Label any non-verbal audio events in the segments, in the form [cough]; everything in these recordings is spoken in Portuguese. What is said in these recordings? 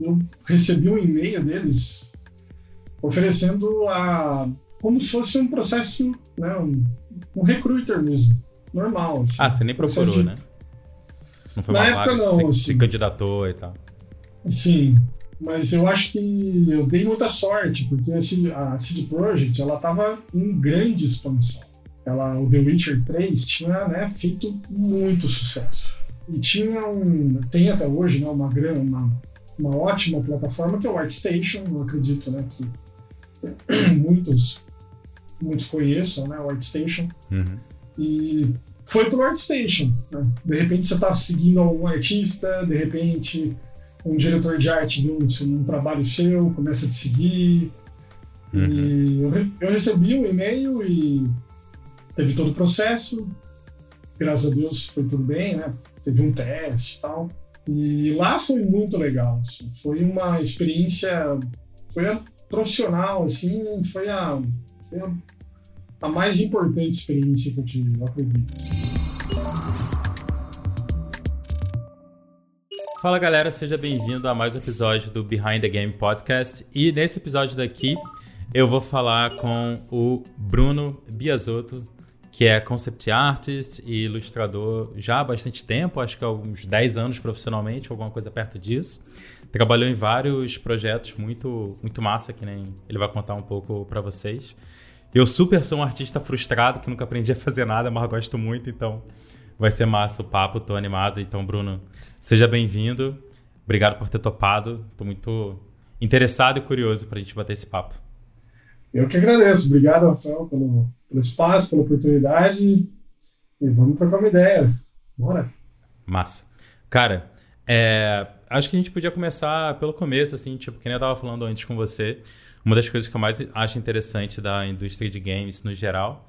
eu recebi um e-mail deles oferecendo a como se fosse um processo, né, um, um recruiter mesmo, normal. Assim, ah, você nem procurou, de... né? Não foi Na uma época vaga não, você assim. se candidatou e tal. Sim, mas eu acho que eu dei muita sorte, porque a CD, Projekt, ela tava em grande expansão. Ela, o The Witcher 3 tinha né, feito muito sucesso. E tinha um, tem até hoje né, uma, uma, uma ótima plataforma que é o ArtStation, eu acredito né, que [clears throat] muitos, muitos conheçam né, o ArtStation. Uhum. E foi pelo ArtStation. Né? De repente você está seguindo algum artista, de repente um diretor de arte viu um, um trabalho seu, começa a te seguir. Uhum. E eu, eu recebi um e-mail e teve todo o processo. Graças a Deus foi tudo bem, né? Teve um teste e tal. E lá foi muito legal, assim. Foi uma experiência, foi a profissional, assim, foi a, foi a, a mais importante experiência que eu tive, eu acredito. Fala galera, seja bem-vindo a mais um episódio do Behind the Game Podcast. E nesse episódio daqui eu vou falar com o Bruno Biasotto, que é concept artist e ilustrador já há bastante tempo, acho que há uns 10 anos profissionalmente, alguma coisa perto disso. Trabalhou em vários projetos muito, muito massa, que nem ele vai contar um pouco para vocês. Eu super sou um artista frustrado que nunca aprendi a fazer nada, mas gosto muito, então vai ser massa o papo, tô animado. Então, Bruno, seja bem-vindo. Obrigado por ter topado. Tô muito interessado e curioso pra gente bater esse papo. Eu que agradeço. Obrigado, Rafael, pelo, pelo espaço, pela oportunidade. E vamos trocar uma ideia. Bora. Massa. Cara, é, acho que a gente podia começar pelo começo, assim, tipo, que nem eu tava falando antes com você. Uma das coisas que eu mais acho interessante da indústria de games no geral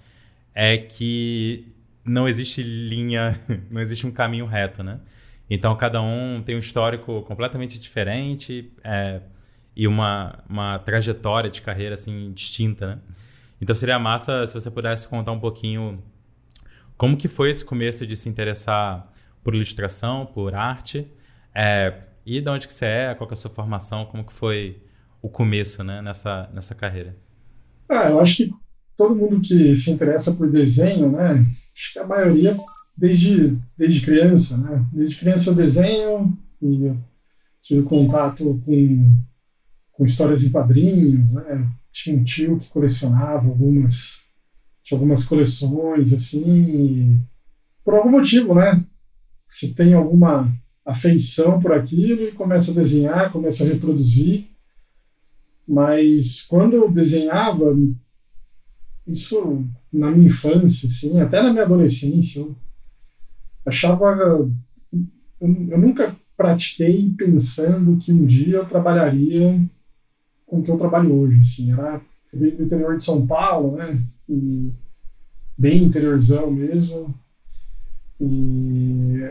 é que não existe linha, [laughs] não existe um caminho reto, né? Então cada um tem um histórico completamente diferente é, e uma, uma trajetória de carreira assim distinta, né? Então seria massa se você pudesse contar um pouquinho como que foi esse começo de se interessar por ilustração, por arte, é, e de onde que você é, qual que é a sua formação, como que foi o começo né, nessa, nessa carreira? Ah, eu acho que todo mundo que se interessa por desenho, né? Acho que a maioria desde, desde criança, né? Desde criança eu desenho e eu tive contato com, com histórias em quadrinhos, né? Tinha um tio que colecionava algumas, tinha algumas coleções, assim, por algum motivo, né? Se tem alguma afeição por aquilo e começa a desenhar, começa a reproduzir. Mas quando eu desenhava, isso na minha infância, assim, até na minha adolescência, eu achava. Eu, eu nunca pratiquei pensando que um dia eu trabalharia com o que eu trabalho hoje. Assim, era, eu vim do interior de São Paulo, né? E bem interiorzão mesmo. E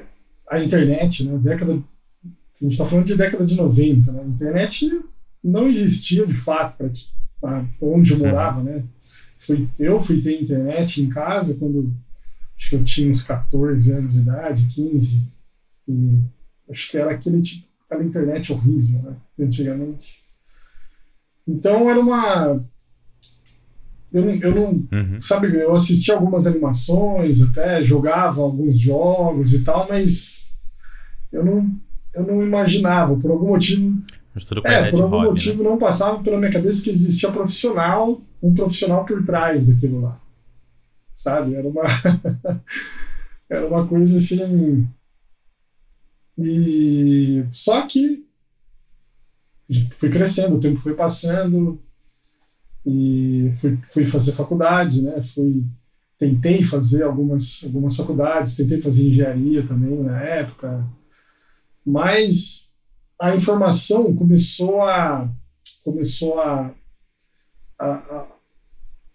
a internet, né? Década. A gente está falando de década de 90, né? A internet não existia de fato para onde eu morava, né? Fui, eu fui ter internet em casa quando acho que eu tinha uns 14 anos de idade, 15, e acho que era aquele tipo, aquela internet horrível, né? Antigamente. Então era uma. Eu, eu não. Uhum. Sabe, eu assisti algumas animações, até jogava alguns jogos e tal, mas eu não, eu não imaginava, por algum motivo. É, por algum hobby, motivo né? não passava pela minha cabeça que existia profissional, um profissional por trás daquilo lá. Sabe? Era uma. [laughs] era uma coisa assim. E. Só que. Fui crescendo, o tempo foi passando. E fui, fui fazer faculdade, né? Fui. Tentei fazer algumas, algumas faculdades, tentei fazer engenharia também na época. Mas a informação começou a começou a, a, a,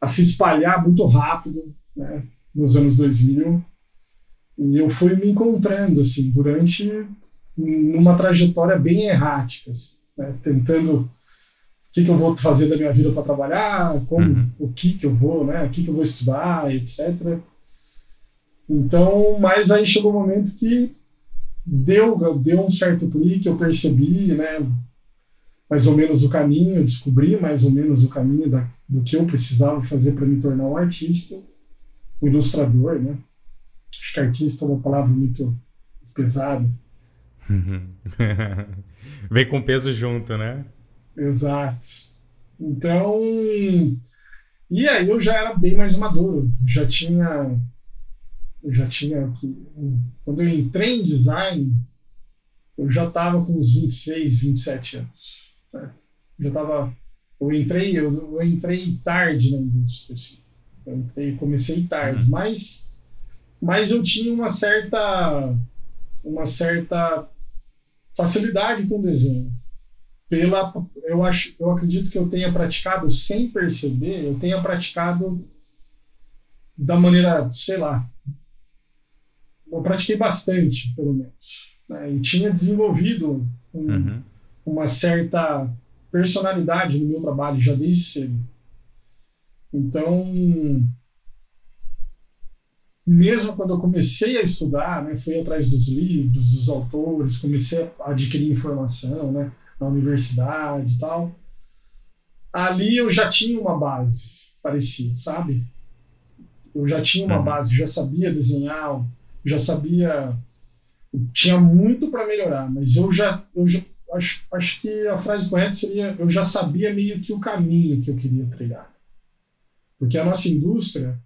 a se espalhar muito rápido né, nos anos 2000 e eu fui me encontrando assim durante numa trajetória bem errática assim, né, tentando o que, que eu vou fazer da minha vida para trabalhar como Uhum. o que que eu vou né o que que eu vou estudar etc então mas aí chegou um momento que deu, deu um certo clique, eu percebi, né? mais ou menos o caminho, descobri mais ou menos o caminho da, do que eu precisava fazer para me tornar um artista, um ilustrador, né? Acho que artista é uma palavra muito pesada. [laughs] Vem com peso junto, né? Exato. Então, e aí eu já era bem mais maduro, já tinha eu já tinha quando eu entrei em design, eu já estava com uns 26, 27 anos. Né? Já estava. Eu entrei, eu, eu, entrei tarde na indústria. Assim. Eu entrei, comecei tarde, uhum. mas, mas eu tinha uma certa, uma certa facilidade com desenho. Pela, eu acho, eu acredito que eu tenha praticado sem perceber, eu tenha praticado da maneira, sei lá, eu pratiquei bastante, pelo menos. Né? E tinha desenvolvido um, uhum. uma certa personalidade no meu trabalho já desde cedo. Então, mesmo quando eu comecei a estudar, né, fui atrás dos livros, dos autores, comecei a adquirir informação, né, na universidade e tal. Ali eu já tinha uma base, parecia, sabe? Eu já tinha uma uhum. base, já sabia desenhar, já sabia, tinha muito para melhorar, mas eu já, eu já acho, acho que a frase correta seria: eu já sabia meio que o caminho que eu queria trilhar. Porque a nossa indústria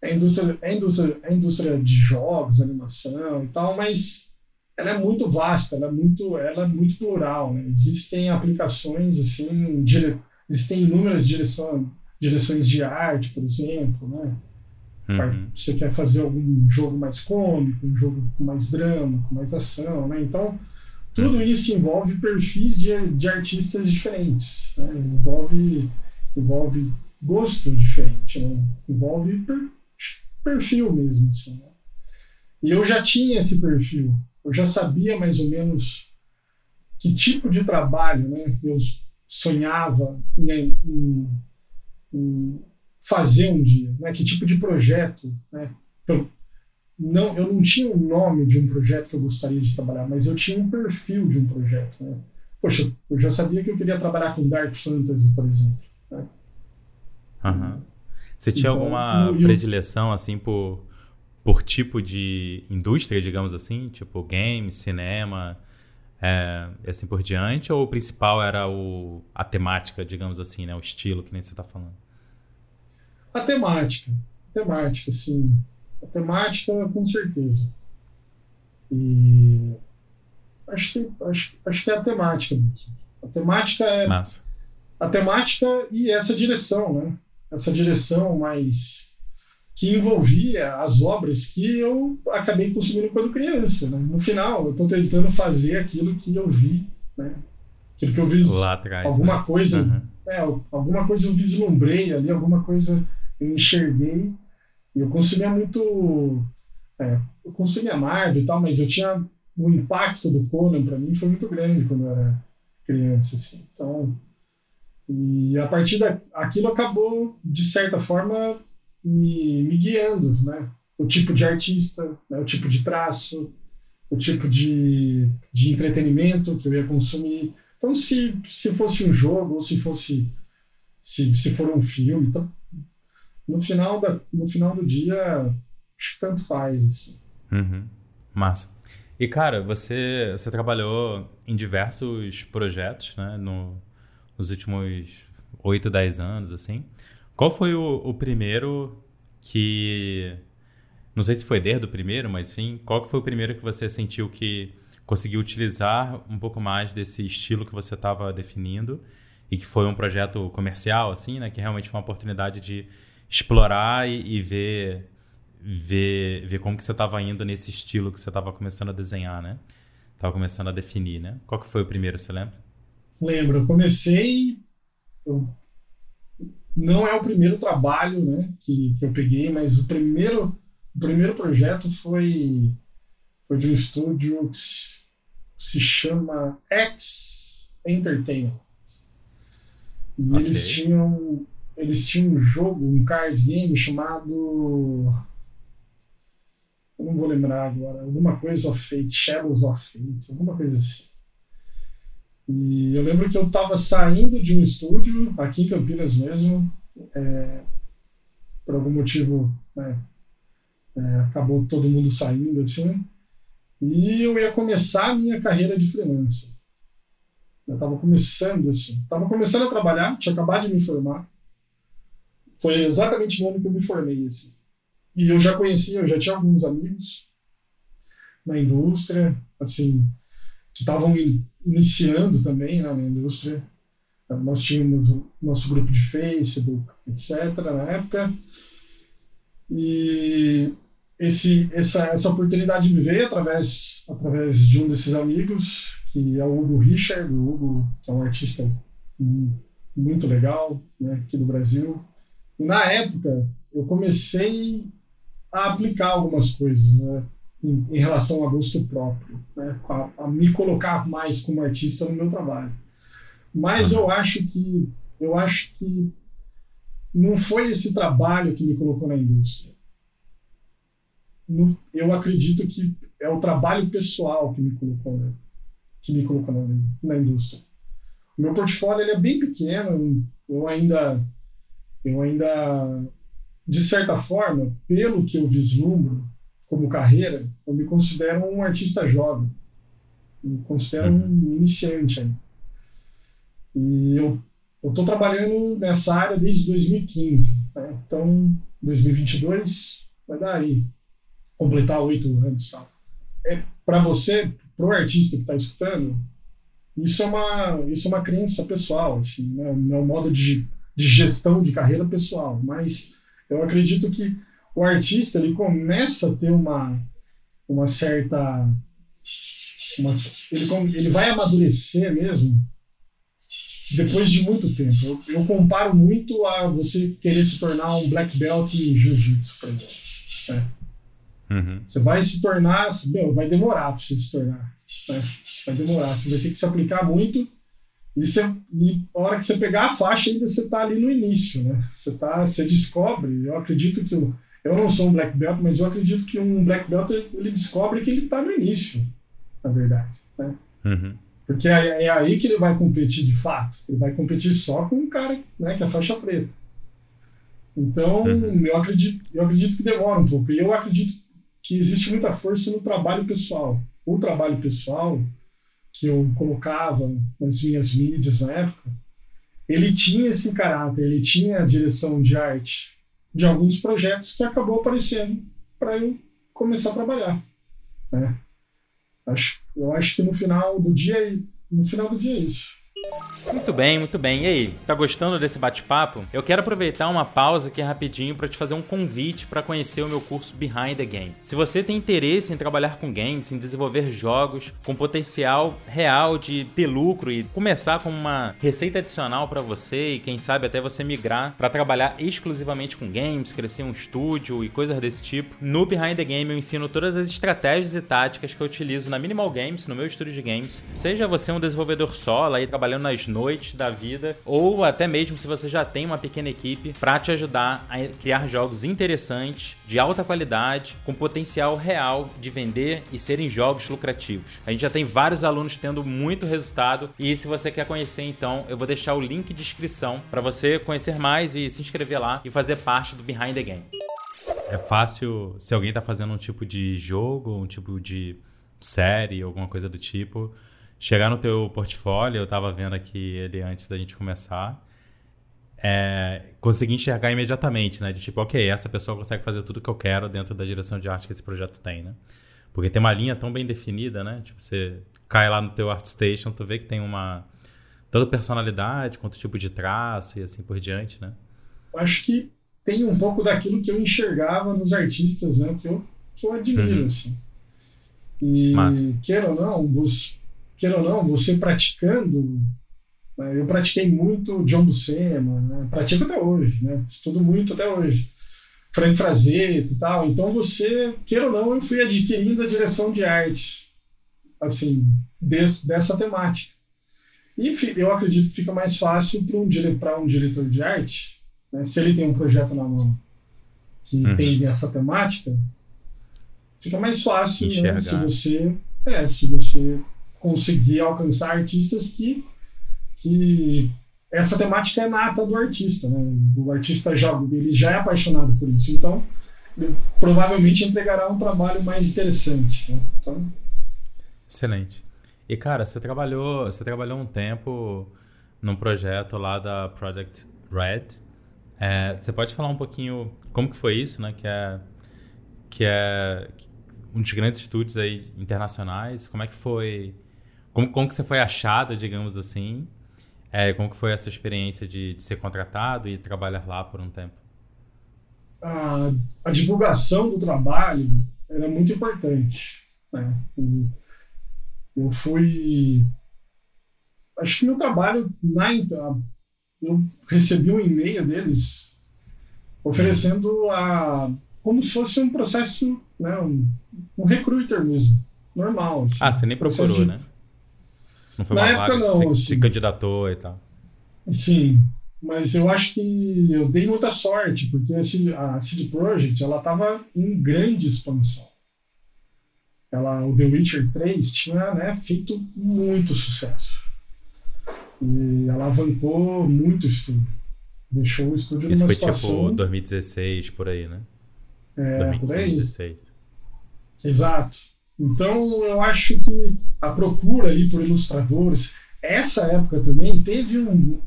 é indústria, é indústria, é indústria de jogos, animação e tal, mas ela é muito vasta, ela é muito, ela é muito plural. Né? Existem aplicações assim, dire, existem inúmeras direção, direções de arte, por exemplo, né? Uhum. Você quer fazer algum jogo mais cômico, um jogo com mais drama, com mais ação, né? Então, tudo isso envolve perfis de, de artistas diferentes, né? envolve, envolve gosto diferente, né? envolve per, perfil mesmo. Assim, né? E eu já tinha esse perfil, eu já sabia mais ou menos que tipo de trabalho né, eu sonhava em, em, em fazer um dia, né? que tipo de projeto. Né? Eu, não, eu não tinha o nome de um projeto que eu gostaria de trabalhar, mas eu tinha um perfil de um projeto. Né? Poxa, eu já sabia que eu queria trabalhar com Dark Fantasy, por exemplo. Né? Uhum. Você tinha então, alguma eu, predileção assim por, por tipo de indústria, digamos assim? Tipo games, cinema, é, e assim por diante? Ou o principal era o, a temática, digamos assim, né? o estilo que nem você está falando? A temática. A temática, sim. A temática, com certeza. E acho que, acho, acho que é a temática mesmo. A temática é. Massa. A temática e essa direção, né? Essa direção mais. que envolvia as obras que eu acabei consumindo quando criança. Né? No final, eu estou tentando fazer aquilo que eu vi, né? Aquilo que eu vi. Atrás. Alguma né? coisa. Uhum. É, alguma coisa eu vislumbrei ali, alguma coisa eu enxerguei e eu consumia muito. É, eu consumia Marvel e tal, mas eu tinha. O impacto do Conan para mim foi muito grande quando eu era criança. Assim. Então. E a partir daquilo acabou, de certa forma, me, me guiando, né? O tipo de artista, né? o tipo de traço, o tipo de, de entretenimento que eu ia consumir. Então, se, se fosse um jogo ou se fosse se, se for um filme, então, no final, da, no final do dia, acho que tanto faz. Assim. Uhum. Massa. E, cara, você, você trabalhou em diversos projetos, né? No, nos últimos 8, 10 anos, assim. Qual foi o, o primeiro que... Não sei se foi desde o primeiro, mas enfim, qual que foi o primeiro que você sentiu que conseguiu utilizar um pouco mais desse estilo que você estava definindo e que foi um projeto comercial, assim, né? Que realmente foi uma oportunidade de explorar e, e ver, ver, ver como que você estava indo nesse estilo que você estava começando a desenhar, né? Estava começando a definir, né? Qual que foi o primeiro, você lembra? Lembro, eu comecei... Eu, não é o primeiro trabalho né, que, que eu peguei, mas o primeiro, o primeiro projeto foi, foi de um estúdio que se chama X Entertainment. E okay. eles tinham eles tinham um jogo, um card game chamado. Eu não vou lembrar agora, alguma coisa of Fate, Shadows of Fate, alguma coisa assim. E eu lembro que eu estava saindo de um estúdio, aqui em Campinas mesmo, é, por algum motivo, né, é, acabou todo mundo saindo assim, e eu ia começar a minha carreira de freelancer. Eu estava começando assim, estava começando a trabalhar, tinha acabado de me formar. Foi exatamente no ano que eu me formei assim. E eu já conhecia, eu já tinha alguns amigos na indústria, assim, que estavam iniciando também né, na indústria. Nós tínhamos o nosso grupo de Facebook, etc., na época. E esse, essa, essa oportunidade me veio através, através de um desses amigos, que é o Hugo Richard. O Hugo, é um artista muito legal né, aqui do Brasil. E na época, eu comecei a aplicar algumas coisas. Né? Em, em relação a gosto próprio, né? a, a, me colocar mais como artista no meu trabalho. Mas eu acho que eu acho que não foi esse trabalho que me colocou na indústria. No, eu acredito que é o trabalho pessoal que me colocou, né? que me colocou na, na indústria. O meu portfólio ele é bem pequeno. Eu ainda eu ainda de certa forma, pelo que eu vislumbro, como carreira, eu me considero um artista jovem. Me considero um uhum. iniciante ainda. E eu estou trabalhando nessa área desde 2015. Né? Então, 2022 vai dar aí, completar oito anos. Tal. É, Para você, para o artista que está escutando, isso é uma, isso é uma crença pessoal, assim, né? é um modo de, de gestão de carreira pessoal. Mas eu acredito que o artista ele começa a ter uma, uma certa. Uma, ele, ele vai amadurecer mesmo depois de muito tempo. Eu, eu, comparo muito a você querer se tornar um black belt em jiu-jitsu, por exemplo. É. Uhum. Você vai se tornar. Meu, vai demorar para você se tornar. Né? Vai demorar. Você vai ter que se aplicar muito. E, você, e a hora que você pegar a faixa, ainda você está ali no início. Né? Você, tá, você descobre. Eu acredito que o eu não sou um black belt, mas eu acredito que um black belt ele descobre que ele está no início, na verdade. Né? Uhum. Porque é, é, aí que ele vai competir de fato. Ele vai competir só com um cara né, que é faixa preta. Então, uhum. eu, acredito, eu acredito que demora um pouco. E eu acredito que existe muita força no trabalho pessoal. O trabalho pessoal que eu colocava nas minhas mídias na época, ele tinha esse caráter, ele tinha a direção de arte de alguns projetos que acabou aparecendo para eu começar a trabalhar. Né? Acho, eu acho que no final do dia, no final do dia é isso. Muito bem, muito bem. E aí, tá gostando desse bate-papo? Eu quero aproveitar uma pausa aqui rapidinho para te fazer um convite para conhecer o meu curso Behind the Game. Se você tem interesse em trabalhar com games, em desenvolver jogos com potencial real de ter lucro e começar com uma receita adicional para você e quem sabe até você migrar para trabalhar exclusivamente com games, crescer um estúdio e coisas desse tipo, no Behind the Game eu ensino todas as estratégias e táticas que eu utilizo na Minimal Games, no meu estúdio de games. Seja você um desenvolvedor solo aí trabalhando trabalhando nas noites da vida, ou até mesmo se você já tem uma pequena equipe para te ajudar a criar jogos interessantes, de alta qualidade, com potencial real de vender e serem jogos lucrativos. A gente já tem vários alunos tendo muito resultado e se você quer conhecer então, eu vou deixar o link de inscrição para você conhecer mais e se inscrever lá e fazer parte do Behind the Game. É fácil, se alguém está fazendo um tipo de jogo, um tipo de série, alguma coisa do tipo, chegar no teu portfólio, eu estava vendo aqui ele antes da gente começar, é, conseguir enxergar imediatamente, né? De tipo, ok, essa pessoa consegue fazer tudo que eu quero dentro da direção de arte que esse projeto tem, né? Porque tem uma linha tão bem definida, né? Tipo, você cai lá no teu ArtStation, tu vê que tem uma... Tanto personalidade, quanto tipo de traço e assim por diante, né? Acho que tem um pouco daquilo que eu enxergava nos artistas, né? Que eu, que eu admiro, uhum. assim. E, Massa. queira ou não, você queira ou não, você praticando, né, eu pratiquei muito John Buscema, né, pratico até hoje, né, estudo muito até hoje. Frank Frazetta e tal. Então você, queira ou não, eu fui adquirindo a direção de arte, assim, dessa temática. E eu acredito que fica mais fácil para um, um diretor de arte, né, se ele tem um projeto na mão que uhum. tem essa temática, fica mais fácil né, se você, é, se você conseguir alcançar artistas que, que essa temática é nata do artista, né? O artista já, ele já é apaixonado por isso, então ele provavelmente entregará um trabalho mais interessante. Né? Então... Excelente. E cara, você trabalhou, você trabalhou um tempo num projeto lá da Project Red. É, você pode falar um pouquinho como que foi isso, né? Que é que é um dos grandes estúdios aí internacionais. Como é que foi? Como, como que você foi achada, digamos assim? É, como que foi essa experiência de, de, ser contratado e trabalhar lá por um tempo? A, a divulgação do trabalho era muito importante. Né? eu fui. Acho que no trabalho, na, eu recebi um e-mail deles oferecendo a. como se fosse um processo, né, um, um recruiter mesmo, normal. Assim, ah, você nem procurou, de, né? Não foi Na uma época vaga não, que você assim, se candidatou e tal. Sim, mas eu acho que eu dei muita sorte, porque a CD, Projekt ela estava em grande expansão. Ela, o The Witcher 3 tinha né, feito muito sucesso. E alavancou muito o estúdio. Deixou o estúdio Isso numa foi situação... tipo 2016, por aí, né? É, por aí. 2016. Exato. Então, eu acho que a procura ali por ilustradores, essa época também teve um.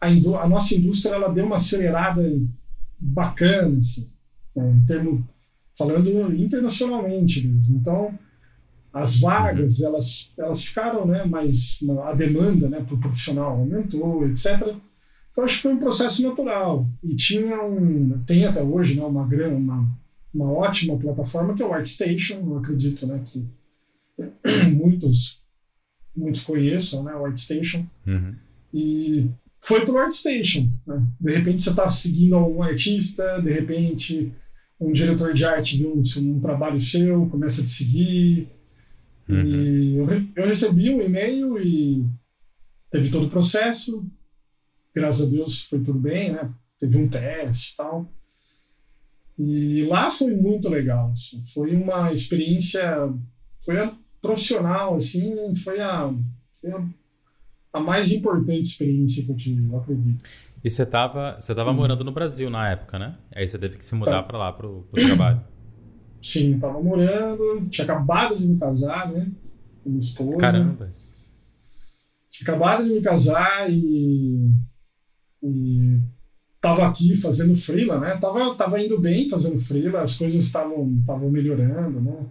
A, indú a nossa indústria ela deu uma acelerada bacana, assim, né, em termo, falando internacionalmente mesmo. Então, as vagas, uhum. elas, elas ficaram, né, mais. A demanda né, por profissional aumentou, etc. Então, acho que foi um processo natural. E tinha um. Tem até hoje né, uma, grande, uma uma ótima plataforma que é o ArtStation, eu acredito né, que [clears throat] muitos, muitos conheçam né, o ArtStation. Uhum. E foi pelo ArtStation. Né? De repente você está seguindo algum artista, de repente um diretor de arte viu um, um trabalho seu, começa a te seguir. Uhum. E eu, eu recebi um e-mail e teve todo o processo. Graças a Deus foi tudo bem, né? Teve um teste e tal. E lá foi muito legal, assim, foi uma experiência, foi a profissional, assim, foi a, foi a, a, mais importante experiência que eu tive, eu acredito. E você estava você tava hum. morando no Brasil na época, né? Aí você teve que se mudar tá. para lá, para o trabalho. Sim, estava morando, tinha acabado de me casar, né? Com minha esposa. Caramba! Tinha acabado de me casar e, e tava aqui fazendo freela, né? Tava, tava indo bem fazendo freela, as coisas estavam estavam melhorando, né?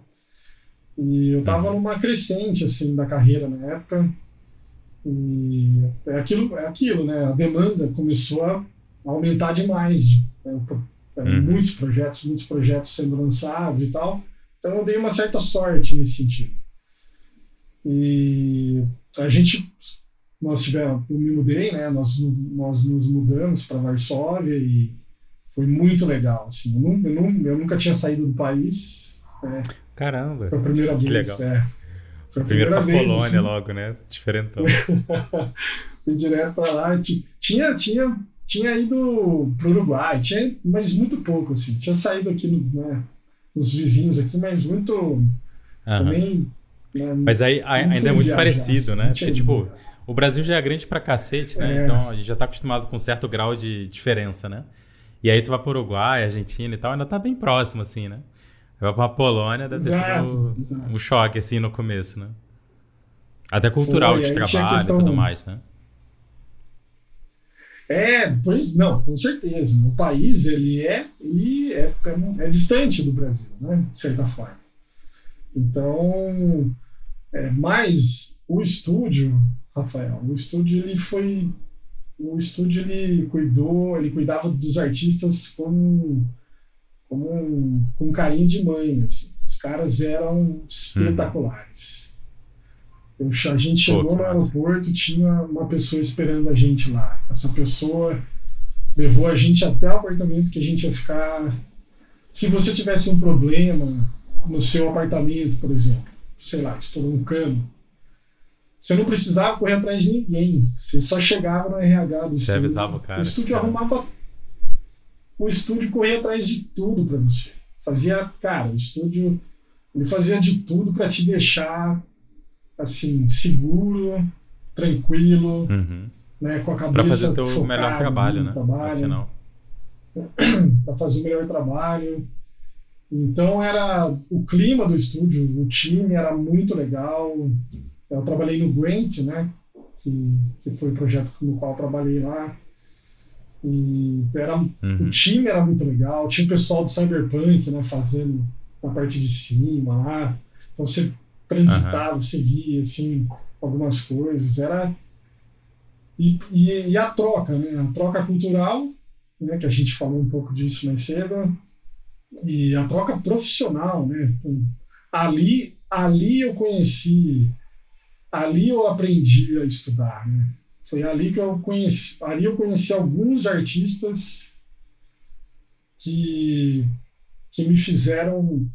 E eu tava uhum. numa crescente assim da carreira na época. E é aquilo, é aquilo, né? A demanda começou a aumentar demais, né? uhum. muitos projetos, muitos projetos sendo lançados e tal. Então eu dei uma certa sorte nesse sentido. E a gente nós tivemos, eu me mudei, né? Nós, nós nos mudamos para Varsóvia e foi muito legal. Assim, eu, não, eu, não, eu nunca tinha saído do país. Né? Caramba! Foi a primeira que vez. Legal. É. Foi a primeira Primeiro vez. Polônia assim. logo, né? Diferentão. [laughs] Fui direto para lá. Tinha, tinha, tinha ido para o Uruguai, tinha, mas muito pouco, assim. Tinha saído aqui no, né, nos vizinhos aqui, mas muito. Uhum. Também. Né, mas aí ainda é muito parecido, assim, né? Porque, tipo, o Brasil já é grande pra cacete, né? É. Então a gente já tá acostumado com um certo grau de diferença, né? E aí tu vai pro Uruguai, Argentina e tal, ainda tá bem próximo, assim, né? Vai pra Polônia, deve exato, ter sido um choque, assim, no começo, né? Até cultural Foi, de trabalho questão... e tudo mais, né? É, pois não, com certeza. O país, ele é, ele é, é, é distante do Brasil, né? De certa forma. Então, é, mas o estúdio, Rafael. O estúdio ele foi o estúdio ele cuidou, ele cuidava dos artistas com como com carinho de mãe, assim. Os caras eram espetaculares. Hum. Eu, a gente chegou Pô, no aeroporto, tinha uma pessoa esperando a gente lá. Essa pessoa levou a gente até o apartamento que a gente ia ficar. Se você tivesse um problema no seu apartamento, por exemplo, sei lá, estourou um cano, você não precisava correr atrás de ninguém. Você só chegava no RH do você estúdio. avisava o cara. O estúdio cara. arrumava. O estúdio corria atrás de tudo para você. Fazia, cara, o estúdio ele fazia de tudo para te deixar assim, seguro, tranquilo, Uhum. né, com a cabeça Pra fazer o teu melhor trabalho, né? trabalho, [clears throat] para fazer o melhor trabalho. Então era o clima do estúdio, o time era muito legal. Eu trabalhei no Grant, né, que, que foi o projeto no qual eu trabalhei lá. E era, o Uhum. time era muito legal. Tinha o pessoal do Cyberpunk, né, fazendo a parte de cima lá. Então você transitava, você via assim algumas coisas. Era e, e, e a troca, né? A troca cultural, né? Que a gente falou um pouco disso mais cedo. E a troca profissional, né? Ali, ali eu conheci, ali eu aprendi a estudar, né? Foi ali que eu conheci, ali eu conheci alguns artistas que que me fizeram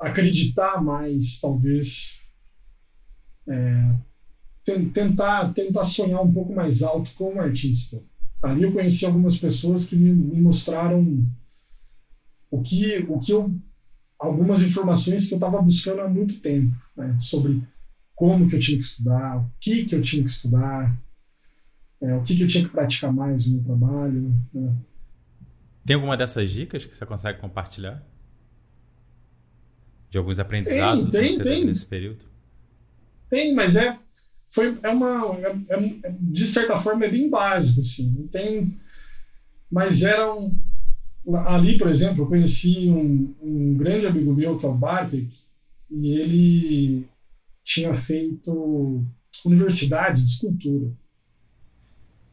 acreditar mais, talvez, é, ten- tentar tentar sonhar um pouco mais alto como artista. Ali eu conheci algumas pessoas que me, me mostraram o que o que eu algumas informações que eu estava buscando há muito tempo, né, sobre como que eu tinha que estudar, o que que eu tinha que estudar, é, o que que eu tinha que praticar mais no meu trabalho. né. Tem alguma dessas dicas que você consegue compartilhar? De alguns aprendizados Tem, assim, tem, tem. nesse período? Tem, mas é foi é uma é- é- de certa forma é bem básico assim. Não tem, mas era um ali, por exemplo, eu conheci um, um grande amigo meu que é o Bartek e ele tinha feito universidade de escultura.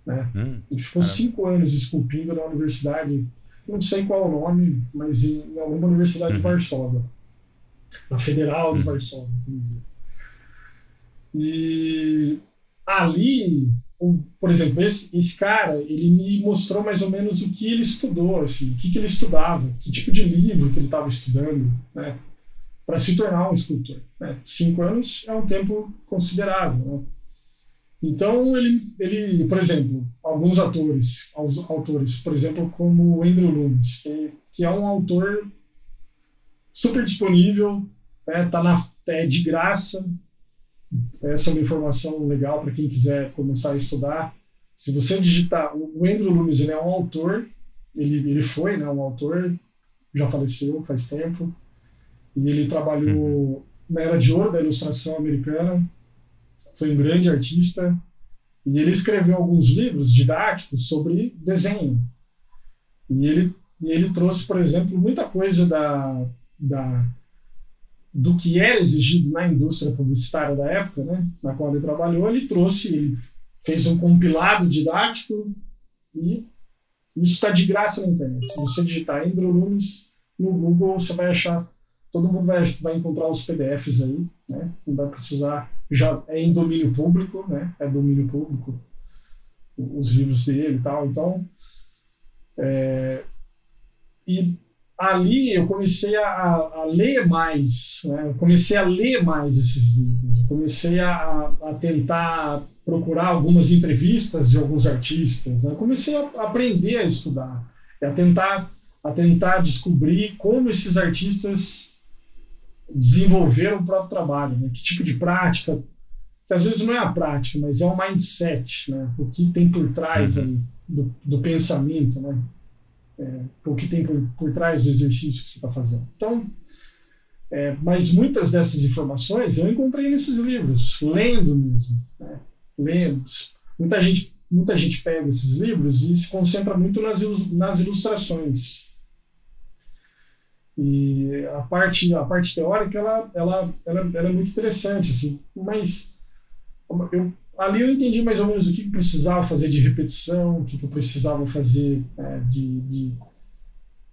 Né? Hum, Ele ficou Ah. cinco anos esculpindo na universidade, não sei qual o nome, mas em alguma universidade de Uhum. Varsóvia, na Federal de Uhum. Varsóvia. E ali, por exemplo, esse, esse cara, ele me mostrou mais ou menos o que ele estudou, assim, o que, que ele estudava, que tipo de livro que ele estava estudando, né, para se tornar um escultor. Né? Cinco anos é um tempo considerável. Né? Então, ele, ele, por exemplo, alguns atores, autores, por exemplo, como Andrew Loomis, que, que é um autor super disponível, né, tá na, é de graça. Essa é uma informação legal para quem quiser começar a estudar. Se você digitar, o Andrew Loomis ele é um autor, ele, ele foi né, um autor, já faleceu faz tempo, e ele trabalhou na era de ouro da ilustração americana, foi um grande artista, e ele escreveu alguns livros didáticos sobre desenho. E ele, e ele trouxe, por exemplo, muita coisa da, da, do que era exigido na indústria publicitária da época, né, na qual ele trabalhou. Ele trouxe, ele fez um compilado didático e isso está de graça na internet. Se você digitar Andrew Loomis no Google, você vai achar, todo mundo vai, vai encontrar os PDFs aí, né? Não vai precisar, já é em domínio público, né? É domínio público os livros dele e tal. Então, é, e ali eu comecei a, a, ler mais, né? Eu comecei a ler mais esses livros. Eu comecei a, a tentar procurar algumas entrevistas de alguns artistas. Né? Eu comecei a aprender a estudar, a tentar a tentar descobrir como esses artistas desenvolveram o próprio trabalho, né? que tipo de prática, que às vezes não é a prática, mas é o mindset, né? o que tem por trás Uhum. aí do, do pensamento, né? É, o que tem por, por trás do exercício que você está fazendo. Então, é, mas muitas dessas informações eu encontrei nesses livros, lendo mesmo, né? lendo. Muita gente, muita gente pega esses livros e se concentra muito nas, nas ilustrações. E a parte, a parte teórica, ela, ela, ela, ela é muito interessante, assim, mas eu, ali eu entendi mais ou menos o que eu precisava fazer de repetição, o que eu precisava fazer é, de, de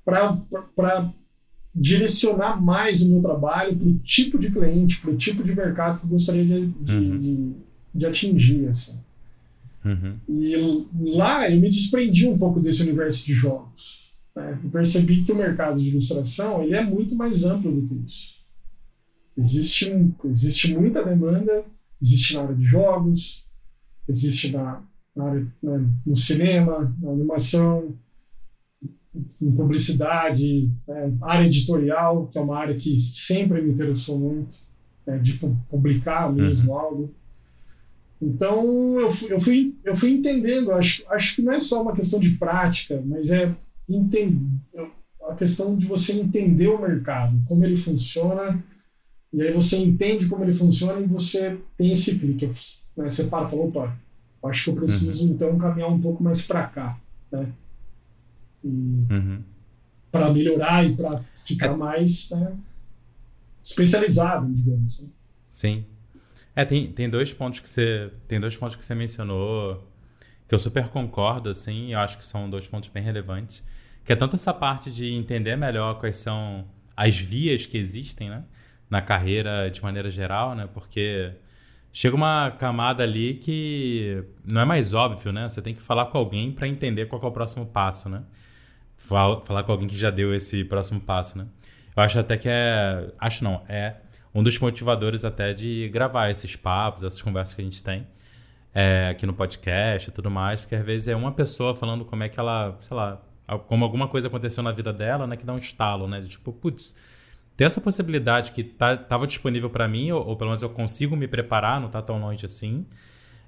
para direcionar mais o meu trabalho para o tipo de cliente, para o tipo de mercado que eu gostaria de, de, Uhum. de, de atingir. Assim. Uhum. E lá eu me desprendi um pouco desse universo de jogos. Né? Eu percebi que o mercado de ilustração ele é muito mais amplo do que isso. Existe, um, existe muita demanda, existe na área de jogos, existe na, na área, né, no cinema, na animação, em publicidade, né, área editorial, que é uma área que sempre me interessou muito. né, de publicar mesmo uhum. algo. Então eu fui, eu fui, eu fui entendendo, acho, acho que não é só uma questão de prática, mas é entender, a questão de você entender o mercado, como ele funciona, e aí você entende como ele funciona e você tem esse clique. Né? Você para e fala, opa, acho que eu preciso uhum. então caminhar um pouco mais para cá. Né? Uhum. Para melhorar e para ficar é. mais né, especializado, digamos. Né? Sim. É, tem, tem dois pontos que você tem dois pontos que você mencionou que eu super concordo, assim, eu acho que são dois pontos bem relevantes, que é tanto essa parte de entender melhor quais são as vias que existem, né, na carreira de maneira geral, né, porque chega uma camada ali que não é mais óbvio, né, você tem que falar com alguém para entender qual é o próximo passo, né, falar com alguém que já deu esse próximo passo, né. Eu acho até que é, acho não, é um dos motivadores até de gravar esses papos, essas conversas que a gente tem é, aqui no podcast e tudo mais, porque às vezes é uma pessoa falando como é que ela, sei lá, como alguma coisa aconteceu na vida dela, né, que dá um estalo, né, de tipo, putz, tem essa possibilidade que tá, tava disponível para mim, ou, ou, pelo menos eu consigo me preparar, não tá tão longe assim.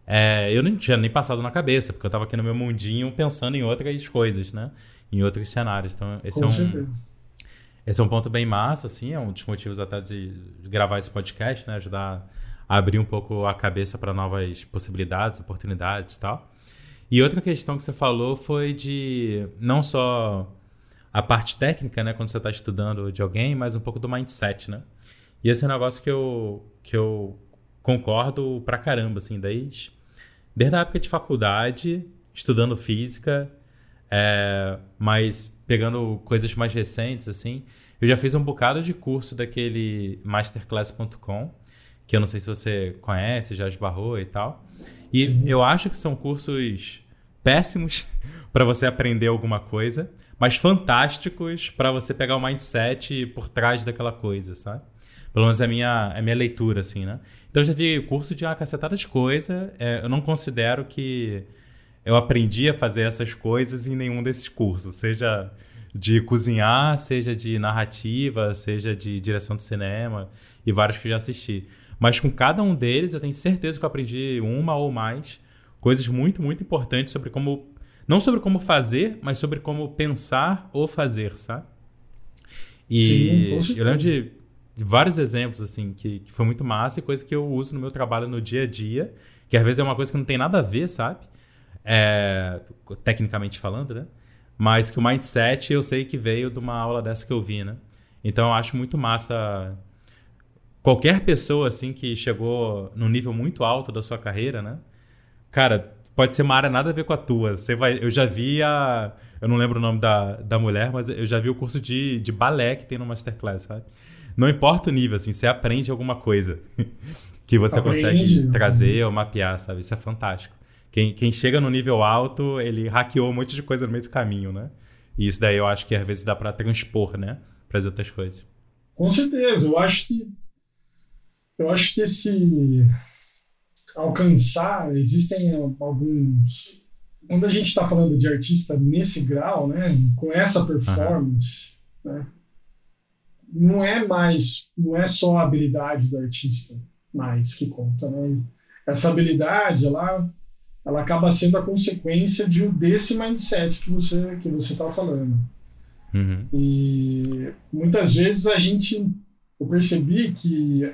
É, eu não tinha nem passado na cabeça, porque eu tava aqui no meu mundinho pensando em outras coisas, né? Em outros cenários. Então, esse Com é um, certeza. Esse é um ponto bem massa, assim, é um dos motivos até de gravar esse podcast, né? Ajudar a abrir um pouco a cabeça para novas possibilidades, oportunidades e tal. E outra questão que você falou foi de não só a parte técnica, né, quando você está estudando de alguém, mas um pouco do mindset, né? E esse é um negócio que eu, que eu concordo pra caramba, assim, desde, desde a época de faculdade, estudando física, é, mas pegando coisas mais recentes, assim, eu já fiz um bocado de curso daquele masterclass.com, que eu não sei se você conhece, já esbarrou e tal. E Sim. eu acho que são cursos péssimos [laughs] para você aprender alguma coisa, mas fantásticos para você pegar o mindset por trás daquela coisa, sabe? Pelo menos é a minha, é minha leitura, assim, né? Então eu já vi curso de uma cacetada de coisa. É, eu não considero que eu aprendi a fazer essas coisas em nenhum desses cursos, seja de cozinhar, seja de narrativa, seja de direção de cinema e vários que eu já assisti. Mas com cada um deles eu tenho certeza que eu aprendi uma ou mais coisas muito, muito importantes sobre como não sobre como fazer, mas sobre como pensar ou fazer, sabe? E Sim, eu lembro de, vários exemplos assim que, que foi muito massa e coisa que eu uso no meu trabalho no dia a dia, que às vezes é uma coisa que não tem nada a ver, sabe? é, tecnicamente falando, né? Mas que o mindset eu sei que veio de uma aula dessa que eu vi, né? Então eu acho muito massa qualquer pessoa assim que chegou num nível muito alto da sua carreira, né? Cara, pode ser uma área nada a ver com a tua. Você vai, eu já vi a, eu não lembro o nome da, da mulher, mas eu já vi o curso de, de balé que tem no masterclass, sabe? Não importa o nível, assim, você aprende alguma coisa [laughs] que você aprende. consegue trazer ou mapear, sabe? Isso é fantástico. Quem, quem chega no nível alto, ele hackeou um monte de coisa no meio do caminho, né? E isso daí eu acho que às vezes dá para transpor, né? Para as outras coisas. Com certeza. Eu acho que. Eu acho que esse. Alcançar, existem alguns. Quando a gente está falando de artista nesse grau, né? Com essa performance, uhum. né? Não é mais. Não é só a habilidade do artista mais que conta, né? Essa habilidade, ela ela acaba sendo a consequência de desse mindset que você que você está falando. Uhum. E muitas vezes a gente eu percebi que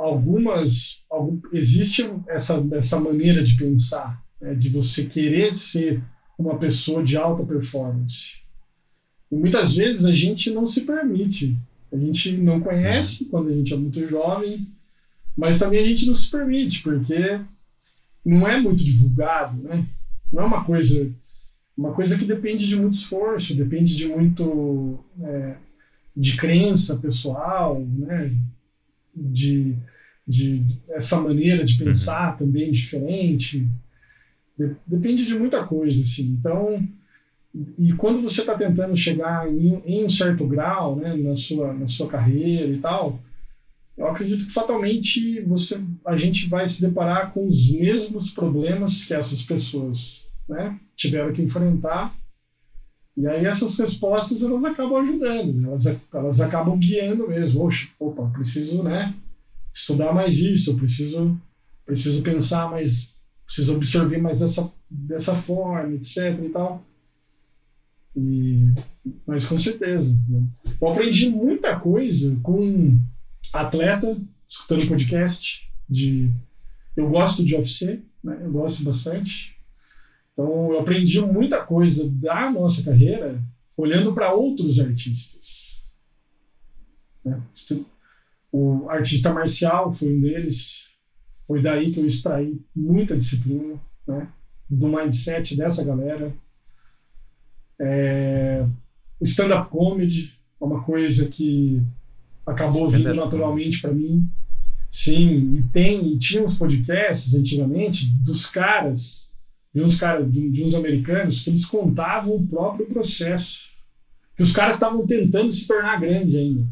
algumas algum, existe essa essa maneira de pensar né, de você querer ser uma pessoa de alta performance e muitas vezes a gente não se permite a gente não conhece quando a gente é muito jovem mas também a gente não se permite porque não é muito divulgado, né? Não é uma coisa uma coisa que depende de muito esforço, depende de muito é, de crença pessoal, né? De, de, essa maneira de pensar uhum. também diferente. De, depende de muita coisa, assim. Então, e quando você está tentando chegar em, em, um certo grau, né, na sua na sua carreira e tal, eu acredito que fatalmente você, a gente vai se deparar com os mesmos problemas que essas pessoas né, tiveram que enfrentar. E aí essas respostas elas acabam ajudando, elas, elas acabam guiando mesmo. Oxe, opa, preciso né, estudar mais isso, preciso, preciso pensar mais, preciso absorver mais dessa, dessa forma, etc. e tal. E, mas com certeza. Eu aprendi muita coisa com atleta, escutando podcast. De, eu gosto de UFC, né? eu gosto bastante. Então eu aprendi muita coisa da nossa carreira olhando para outros artistas. Né? O artista marcial foi um deles. Foi daí que eu extraí muita disciplina né? do mindset dessa galera. É, o stand-up comedy é uma coisa que acabou vindo naturalmente para mim. Sim, e tem e tinha uns podcasts antigamente dos caras, de uns caras, de, de uns americanos que eles contavam o próprio processo, que os caras estavam tentando se tornar grande ainda.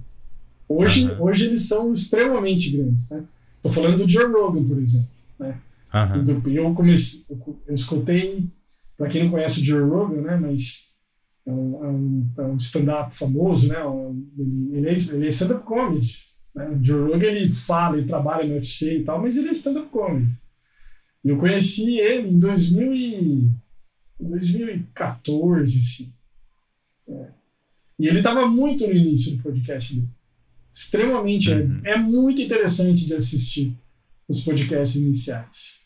Hoje, uhum. hoje eles são extremamente grandes, né? Tô falando do Joe Rogan, por exemplo, né? Uhum. Eu comecei, eu escutei, para quem não conhece o Joe Rogan, né? Mas é um, é um, é stand-up famoso, né? Ele, ele é, ele é stand-up comedy. Né? O Joe Rogan ele fala, ele trabalha no UFC e tal, mas ele é stand-up comedy. Eu conheci ele em 2000 e, 2014, assim. É. E ele estava muito no início do podcast dele. Extremamente. É, uhum. É, é muito interessante de assistir os podcasts iniciais.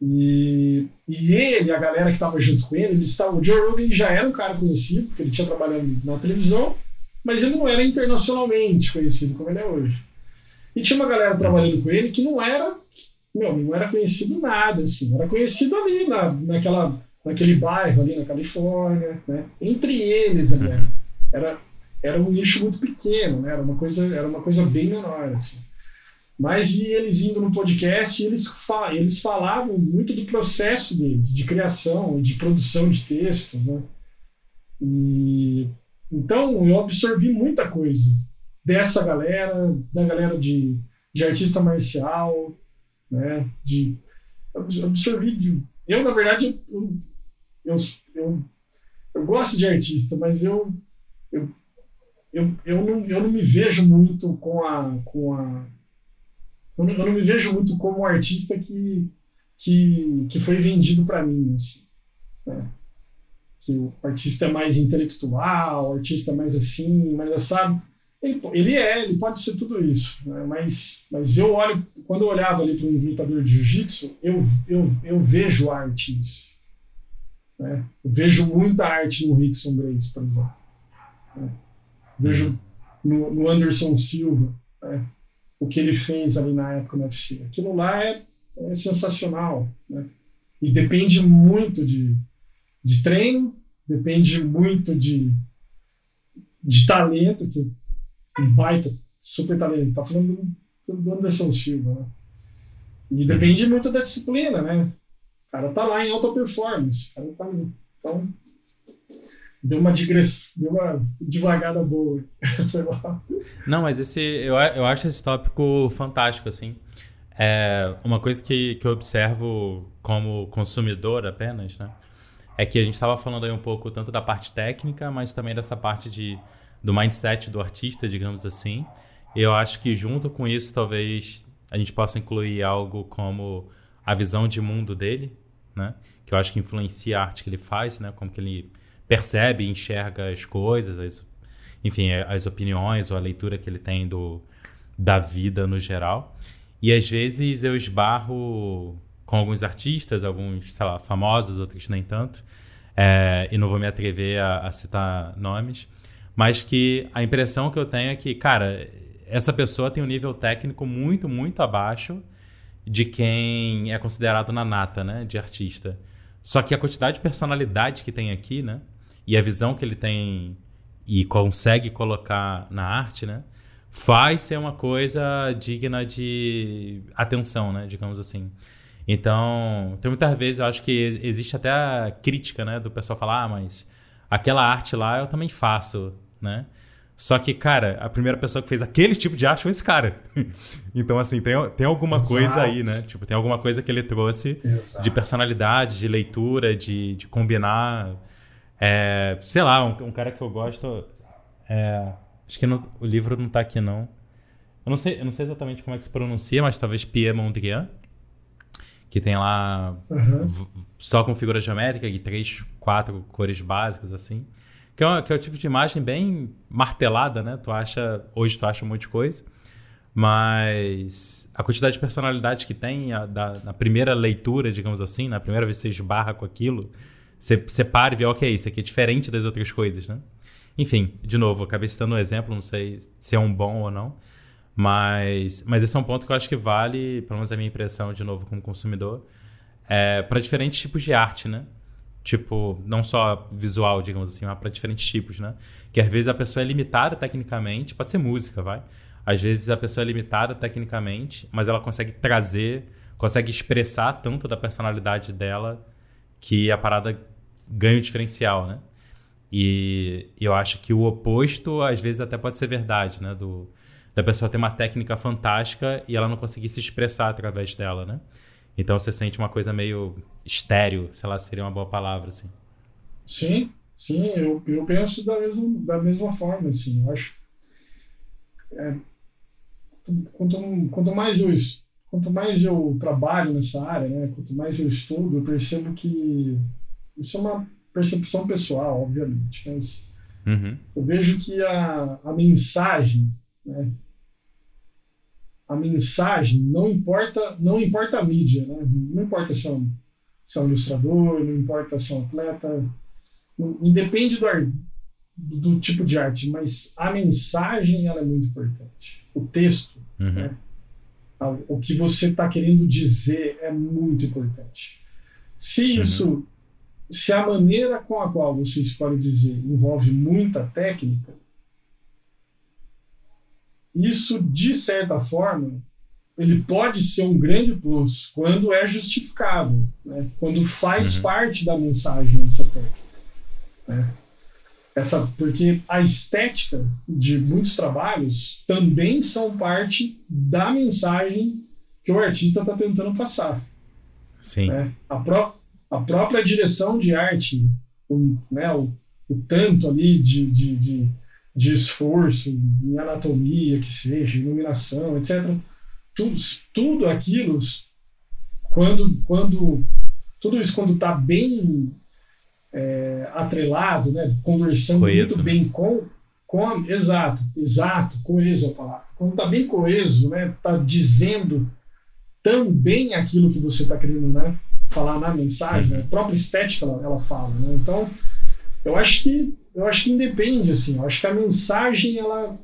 E, e ele, a galera que estava junto com ele, eles estavam. O Joe Rogan já era um cara conhecido, porque ele tinha trabalhado na televisão, mas ele não era internacionalmente conhecido como ele é hoje. E tinha uma galera trabalhando com ele que não era, meu, não era conhecido nada, assim, era conhecido ali na, naquela, naquele bairro ali na Califórnia, né? Entre eles, ali, era, era um nicho muito pequeno, né? Era uma coisa, era uma coisa bem menor, assim. Mas e eles indo no podcast, eles, fa eles falavam muito do processo deles, de criação, de produção de texto. Né? E, então eu absorvi muita coisa dessa galera, da galera de, de artista marcial, né? de, absorvi de. Eu, na verdade, eu, eu, eu, eu gosto de artista, mas eu, eu, eu, eu, não, eu não me vejo muito com a. Com a eu não, eu não me vejo muito como um artista que, que, que foi vendido para mim. Assim, né? Que o artista é mais intelectual, o artista é mais assim, mais assado. Ele, ele é, ele pode ser tudo isso. Né? Mas, mas eu olho, quando eu olhava ali para um lutador de jiu-jitsu, eu, eu, eu vejo arte nisso. Né? Eu vejo muita arte no Rickson Grace, por exemplo. Né? Vejo no, no Anderson Silva. Né? o que ele fez ali na época no UFC. Aquilo lá é, é sensacional, né? E depende muito de, de treino, depende muito de, de talento, que um baita, super talento. Tá falando do, Anderson Silva, né? E depende muito da disciplina, né? O cara tá lá em alta performance. O cara tá ali. Então, deu uma digressão, deu uma devagada boa. [laughs] Não, mas esse eu, eu acho esse tópico fantástico, assim. É uma coisa que, que eu observo como consumidor apenas, né? É que a gente estava falando aí um pouco tanto da parte técnica, mas também dessa parte de, do mindset do artista, digamos assim. Eu acho que junto com isso, talvez a gente possa incluir algo como a visão de mundo dele, né? Que eu acho que influencia a arte que ele faz, né? Como que ele percebe, enxerga as coisas, as, enfim, as opiniões ou a leitura que ele tem do, da vida no geral. E às vezes eu esbarro com alguns artistas, alguns, sei lá, famosos, outros nem tanto, é, e não vou me atrever a, a, citar nomes, mas que a impressão que eu tenho é que, cara, essa pessoa tem um nível técnico muito, muito abaixo de quem é considerado na nata, né, de artista. Só que a quantidade de personalidade que tem aqui, né, e a visão que ele tem e consegue colocar na arte, né? Faz ser uma coisa digna de atenção, né? Digamos assim. Então, tem muitas vezes eu acho que existe até a crítica, né? Do pessoal falar, ah, mas aquela arte lá eu também faço, né? Só que, cara, a primeira pessoa que fez aquele tipo de arte foi esse cara. [laughs] então, assim, tem, tem alguma Exato. coisa aí, né? Tipo, tem alguma coisa que ele trouxe Exato. de personalidade, de leitura, de, de combinar É, sei lá, um, um, cara que eu gosto. É, acho que o livro não tá aqui, não. Eu não, sei, eu não sei exatamente como é que se pronuncia, mas talvez Pierre Mondrian. Que tem lá uhum. só com figura geométrica e três, quatro cores básicas, assim. Que é, que é o tipo de imagem bem martelada, né? Tu acha, hoje tu acha um monte de coisa. Mas a quantidade de personalidades que tem a, da, na primeira leitura, digamos assim, na primeira vez que você esbarra com aquilo, você, você para e vê, ok, isso aqui é diferente das outras coisas, né? Enfim, de novo, acabei citando um exemplo, não sei se é um bom ou não, mas, mas esse é um ponto que eu acho que vale, pelo menos a minha impressão, de novo, como consumidor, é, para diferentes tipos de arte, né? Tipo, não só visual, digamos assim, mas para diferentes tipos, né? Que às vezes a pessoa é limitada tecnicamente, pode ser música, vai às vezes a pessoa é limitada tecnicamente, mas ela consegue trazer, consegue expressar tanto da personalidade dela que a parada ganha o diferencial, né? E eu acho que o oposto às vezes até pode ser verdade, né? Do, da pessoa ter uma técnica fantástica e ela não conseguir se expressar através dela, né? Então você sente uma coisa meio estéreo, sei lá, seria uma boa palavra, assim. Sim, sim, eu, eu penso da mesma, da mesma forma, assim. Eu acho. É, quanto, quanto mais eu quanto mais eu trabalho nessa área, né, quanto mais eu estudo, eu percebo que isso é uma percepção pessoal, obviamente, mas uhum. eu vejo que a, a mensagem, né, a mensagem não importa, não importa a mídia, né, não importa se é um, se é um ilustrador, não importa se é um atleta, independe do, do, do tipo de arte, mas a mensagem ela é muito importante. O texto, uhum. né? o que você está querendo dizer é muito importante. Se uhum. isso, se a maneira com a qual você escolhe dizer envolve muita técnica, isso de certa forma ele pode ser um grande plus quando é justificável, né? quando faz uhum. parte da mensagem essa técnica. Né? Essa, porque a estética de muitos trabalhos também são parte da mensagem que o artista está tentando passar. Sim. Né? A, pró a própria direção de arte, o, né, o, o tanto ali de, de, de, de, esforço em anatomia, que seja, iluminação, etc. Tudo, tudo aquilo, quando, quando tudo isso quando está bem é, atrelado, né, conversando coeso, muito né? bem com, com exato, exato, coeso é a palavra. Quando está bem coeso, né, está dizendo tão bem aquilo que você está querendo né, falar na mensagem, né, a própria estética ela, ela fala. Né, então, eu acho que eu acho que independe assim. Eu acho que a mensagem ela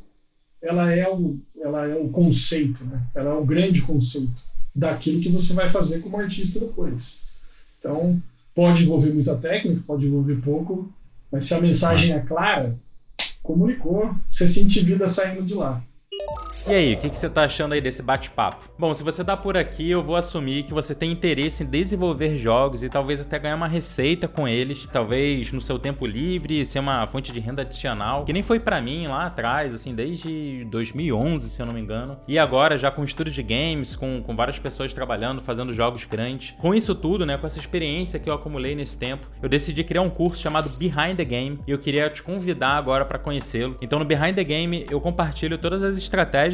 ela é o ela é o conceito, né? Ela é o grande conceito daquilo que você vai fazer como artista depois. Então, Pode envolver muita técnica, pode envolver pouco, mas se a mensagem é clara, comunicou, você sente vida saindo de lá. E aí, o que, você tá achando aí desse bate-papo? Bom, se você tá por aqui, eu vou assumir que você tem interesse em desenvolver jogos e talvez até ganhar uma receita com eles, talvez no seu tempo livre, ser uma fonte de renda adicional, que nem foi para mim lá atrás, assim, desde 2011, se eu não me engano. E agora já com estúdio de games, com, com várias pessoas trabalhando, fazendo jogos grandes. Com isso tudo, né, com essa experiência que eu acumulei nesse tempo, eu decidi criar um curso chamado Behind the Game e eu queria te convidar agora para conhecê-lo. Então no Behind the Game eu compartilho todas as estratégias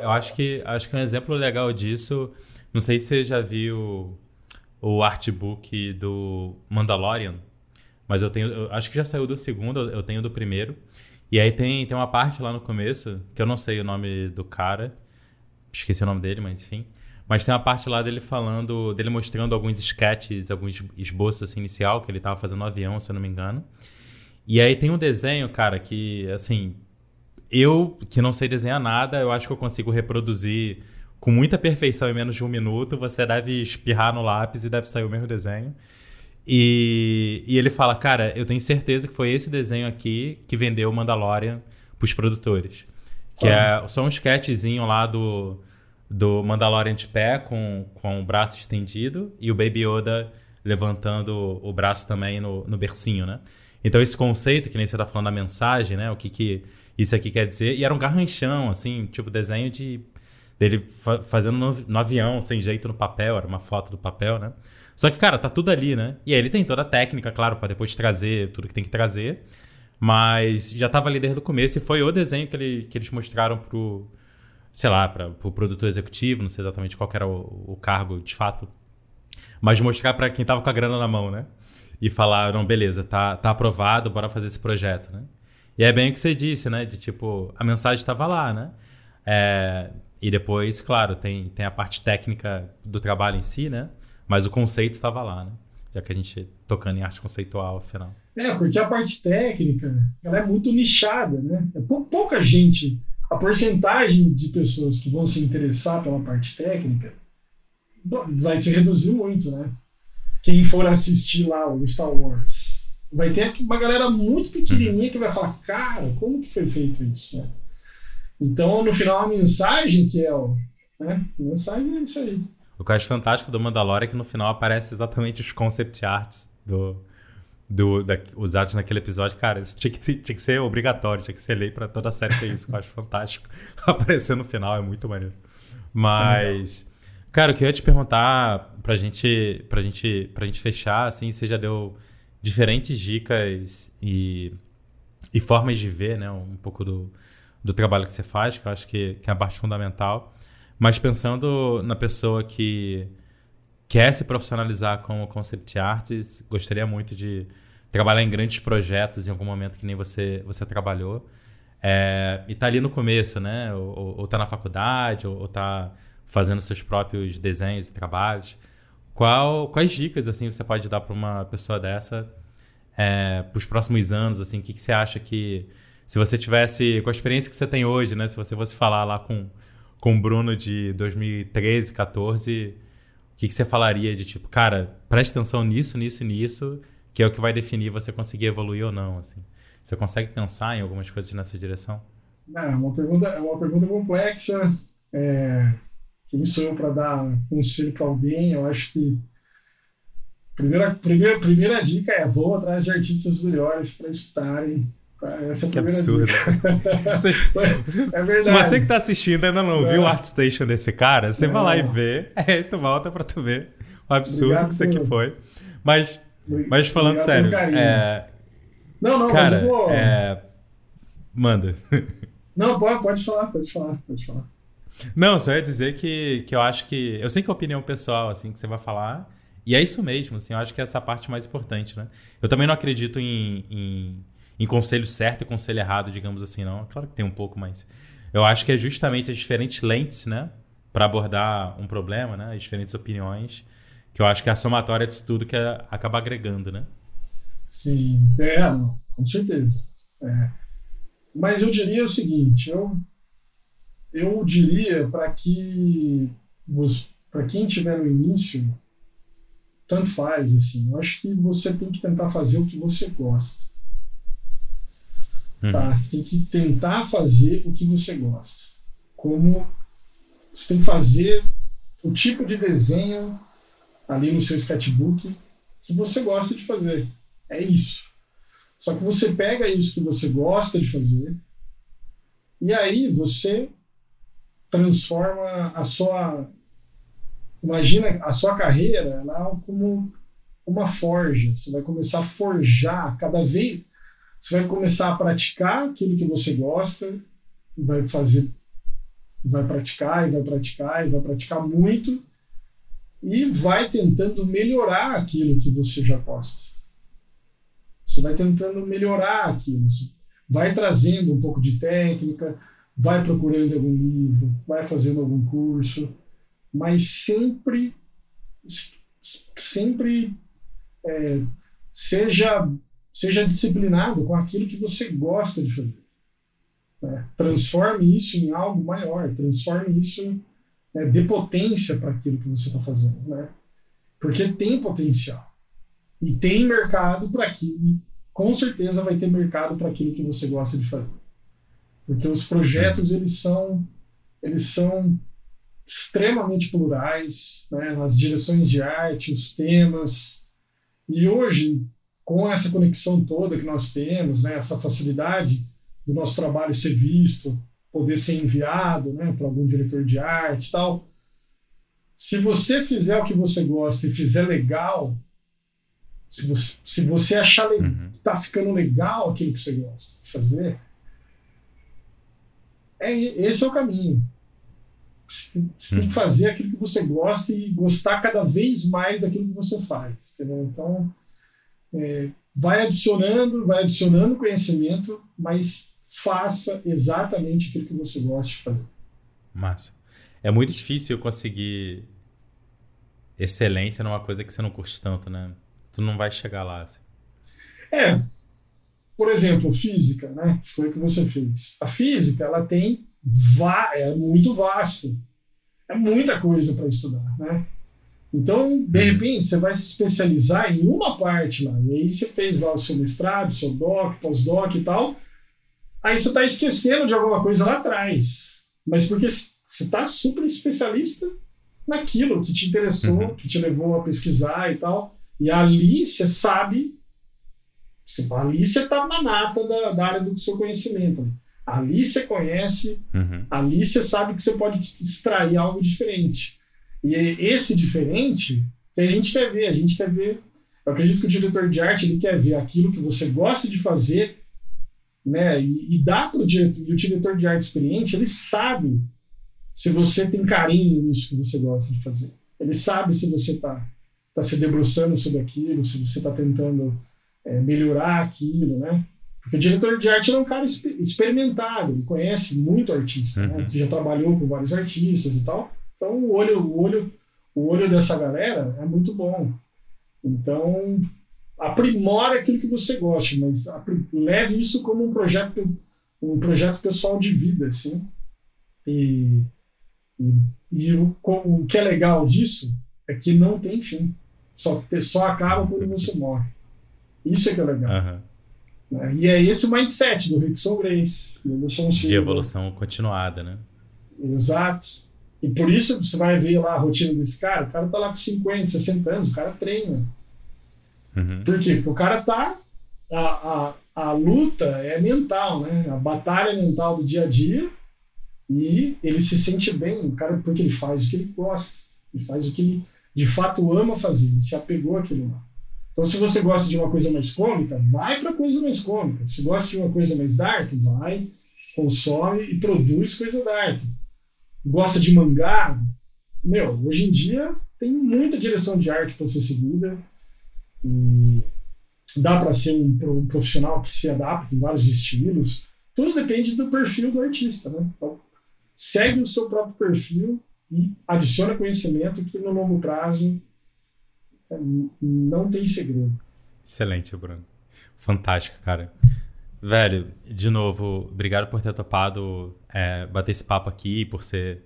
Eu acho que, acho que um exemplo legal disso, não sei se você já viu o artbook do Mandalorian, mas eu tenho, eu acho que já saiu do segundo, eu tenho do primeiro. E aí tem, tem uma parte lá no começo, que eu não sei o nome do cara, esqueci o nome dele, mas enfim. Mas tem uma parte lá dele falando, dele mostrando alguns sketches, alguns esboços assim, inicial, que ele tava fazendo no avião, se eu não me engano. E aí tem um desenho, cara, que, assim, eu, que não sei desenhar nada, eu acho que eu consigo reproduzir com muita perfeição em menos de um minuto. Você deve espirrar no lápis e deve sair o mesmo desenho. E, e ele fala, cara, eu tenho certeza que foi esse desenho aqui que vendeu Mandalorian pros produtores. Que é só um sketchzinho lá do, do Mandalorian de pé com, com o braço estendido e o Baby Yoda levantando o braço também no, no bercinho, né? Então esse conceito, que nem você tá falando da mensagem, né? O que que isso aqui quer dizer. E era um garranchão, assim, tipo desenho de dele fa fazendo no, no, avião, sem jeito no papel, era uma foto do papel, né? Só que, cara, tá tudo ali, né? E aí ele tem toda a técnica, claro, para depois trazer tudo que tem que trazer. Mas já tava ali desde o começo e foi o desenho que, ele, que eles mostraram pro, sei lá, para o pro produtor executivo, não sei exatamente qual era o, o cargo de fato. Mas mostrar para quem tava com a grana na mão, né? E falar, não, beleza, tá, tá aprovado, bora fazer esse projeto, né? E é bem o que você disse, né? De tipo, a mensagem estava lá, né? É, e depois, claro, tem, tem a parte técnica do trabalho em si, né? Mas o conceito estava lá, né? Já que a gente tocando em arte conceitual, afinal. É, porque a parte técnica, ela é muito nichada, né? É pouca gente, a porcentagem de pessoas que vão se interessar pela parte técnica vai se reduzir muito, né? Quem for assistir lá o Star Wars vai ter uma galera muito pequenininha que vai falar, cara, como que foi feito isso? Né? Então, no final, a mensagem que é o. Né? A mensagem é isso aí. O que eu acho fantástico do Mandalorian é que no final aparece exatamente os concept arts do, do, da, usados naquele episódio. Cara, isso tinha que, tinha que ser obrigatório, tinha que ser lei para toda a série ter isso, que eu acho fantástico. [laughs] Aparecer no final é muito maneiro. Mas, é cara, o que eu ia te perguntar pra gente, pra gente, pra gente fechar, assim, você já deu diferentes dicas e, e formas de ver né, um pouco do, do trabalho que você faz, que eu acho que, que é a parte fundamental. Mas pensando na pessoa que quer se profissionalizar como concept artist, gostaria muito de trabalhar em grandes projetos em algum momento que nem você, você trabalhou. É, e tá ali no começo, né? Ou, ou tá na faculdade, ou, ou tá fazendo seus próprios desenhos e trabalhos. Qual, quais dicas assim você pode dar para uma pessoa dessa é, para os próximos anos? Assim, o que, que você acha que se você tivesse com a experiência que você tem hoje, né? Se você fosse falar lá com com o Bruno de 2013, 14, o que, que você falaria de tipo, cara, preste atenção nisso, nisso, nisso, que é o que vai definir você conseguir evoluir ou não, assim. Você consegue pensar em algumas coisas nessa direção? Não, é uma pergunta, é uma pergunta complexa. É, quem sou eu para dar conselho para alguém? Eu acho que primeira, primeira, primeira dica é vou atrás de artistas melhores para escutarem. Tá? Essa é a que primeira absurdo. dica. [laughs] [laughs] é verdade. Se você que está assistindo ainda não é. viu o ArtStation desse cara, você vai lá e vê, aí [laughs] tu volta para tu ver o absurdo Obrigado que isso aqui foi. Mas, mas falando sério, é... não, não, cara, mas vou... é... manda. Não, pode, pode falar, pode falar, pode falar. Não, só ia dizer que, que eu acho que. Eu sei que é opinião pessoal, assim, que você vai falar. E é isso mesmo, assim, eu acho que é essa parte mais importante, né? Eu também não acredito em, em, em conselho certo e conselho errado, digamos assim, não. Claro que tem um pouco, mas. Eu acho que é justamente as diferentes lentes, né? Para abordar um problema, né? As diferentes opiniões, que eu acho que é a somatória disso tudo que é, acaba agregando, né? Sim, é, com certeza. É. Mas eu diria o seguinte, eu eu diria para que para quem estiver no início, tanto faz assim. Eu acho que você tem que tentar fazer o que você gosta. Uhum. Tá? Você tem que tentar fazer o que você gosta. Como você tem que fazer o tipo de desenho ali no seu sketchbook que você gosta de fazer. É isso. Só que você pega isso que você gosta de fazer e aí você transforma a sua imagina a sua carreira lá como uma forja. Você vai começar a forjar cada vez. Você vai começar a praticar aquilo que você gosta, vai fazer, vai praticar e vai praticar e vai praticar muito e vai tentando melhorar aquilo que você já gosta. Você vai tentando melhorar aquilo, vai trazendo um pouco de técnica, vai procurando algum livro, vai fazendo algum curso, mas sempre, sempre é, seja, seja disciplinado com aquilo que você gosta de fazer. Né? Transforme isso em algo maior, transforme isso, é, dê potência para aquilo que você está fazendo, né? porque tem potencial. E tem mercado para aquilo. E com certeza vai ter mercado para aquilo que você gosta de fazer. Porque os projetos eles são eles são extremamente plurais, né? as direções de arte, os temas. E hoje, com essa conexão toda que nós temos, né? essa facilidade do nosso trabalho ser visto, poder ser enviado né? para algum diretor de arte e tal, se você fizer o que você gosta e fizer legal, se você, se você achar uhum. que está ficando legal aquilo que você gosta de fazer, é, esse é o caminho. Você tem que uhum. fazer aquilo que você gosta e gostar cada vez mais daquilo que você faz. Entendeu? Então, é, vai adicionando, vai adicionando conhecimento, mas faça exatamente aquilo que você gosta de fazer. Massa. É muito difícil conseguir excelência numa coisa que você não curte tanto, né? Tu não vai chegar lá. Assim. É. Por exemplo, física, né? Que foi o que você fez. A física, ela tem é muito vasto. É muita coisa para estudar, né? Então, de repente, você vai se especializar em uma parte lá. E aí você fez lá o seu mestrado, seu doc, pós-doc e tal. Aí você está esquecendo de alguma coisa lá atrás. Mas porque você está super especialista naquilo que te interessou, uhum. que te levou a pesquisar e tal. E ali você sabe. Ali você está na nata da, da área do seu conhecimento. Ali você conhece, uhum. ali você sabe que você pode extrair algo diferente. E esse diferente que a gente quer ver, a gente quer ver. Eu acredito que o diretor de arte ele quer ver aquilo que você gosta de fazer, né? E, e dá para o diretor, e o diretor de arte experiente, ele sabe se você tem carinho nisso que você gosta de fazer. Ele sabe se você está tá se debruçando sobre aquilo, se você está tentando é, melhorar aquilo, né? Porque o diretor de arte é um cara experimentado, ele conhece muito artista, né? uhum. né? já trabalhou com vários artistas e tal. Então o olho, o olho, o olho dessa galera é muito bom. Então aprimora aquilo que você gosta, mas leve isso como um projeto, um projeto pessoal de vida, assim. E, e, e o, o que é legal disso é que não tem fim. Só, só acaba quando você morre. Isso é que é legal. Uhum. E é esse o mindset do Rickson Grace. De evolução continuada, né? Exato. E por isso você vai ver lá a rotina desse cara, o cara tá lá com 50, 60 anos, o cara treina. Uhum. Por quê? Porque o cara tá. A, a, a luta é mental, né? A batalha mental do dia a dia. E ele se sente bem, o cara, porque ele faz o que ele gosta. Ele faz o que ele de fato ama fazer. Ele se apegou àquilo lá. Então, se você gosta de uma coisa mais cômica, vai para coisa mais cômica. Se gosta de uma coisa mais dark, vai, consome e produz coisa dark. Gosta de mangá? Meu, hoje em dia tem muita direção de arte para ser seguida. E dá para ser um, profissional que se adapta em vários estilos. Tudo depende do perfil do artista, né? Então, segue o seu próprio perfil e adiciona conhecimento que no longo prazo não tem segredo. Excelente, Bruno. Fantástico, cara. Velho, de novo, obrigado por ter topado é, bater esse papo aqui, por ser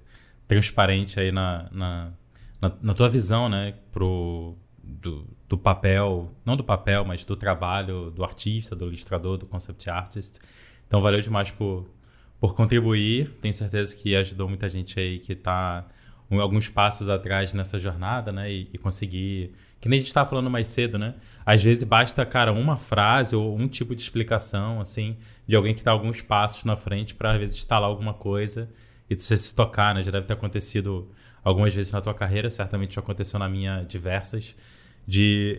transparente aí na, na, na, na tua visão, né, pro, do, do, papel, não do papel, mas do trabalho do artista, do ilustrador, do concept artist. Então, valeu demais por, por contribuir. Tenho certeza que ajudou muita gente aí que está alguns passos atrás nessa jornada, né, e, e conseguir que nem a gente estava falando mais cedo, né? Às vezes basta, cara, uma frase ou um tipo de explicação, assim, de alguém que está alguns passos na frente para às vezes instalar alguma coisa e você se tocar, né? Já deve ter acontecido algumas vezes na tua carreira, certamente já aconteceu na minha diversas, de...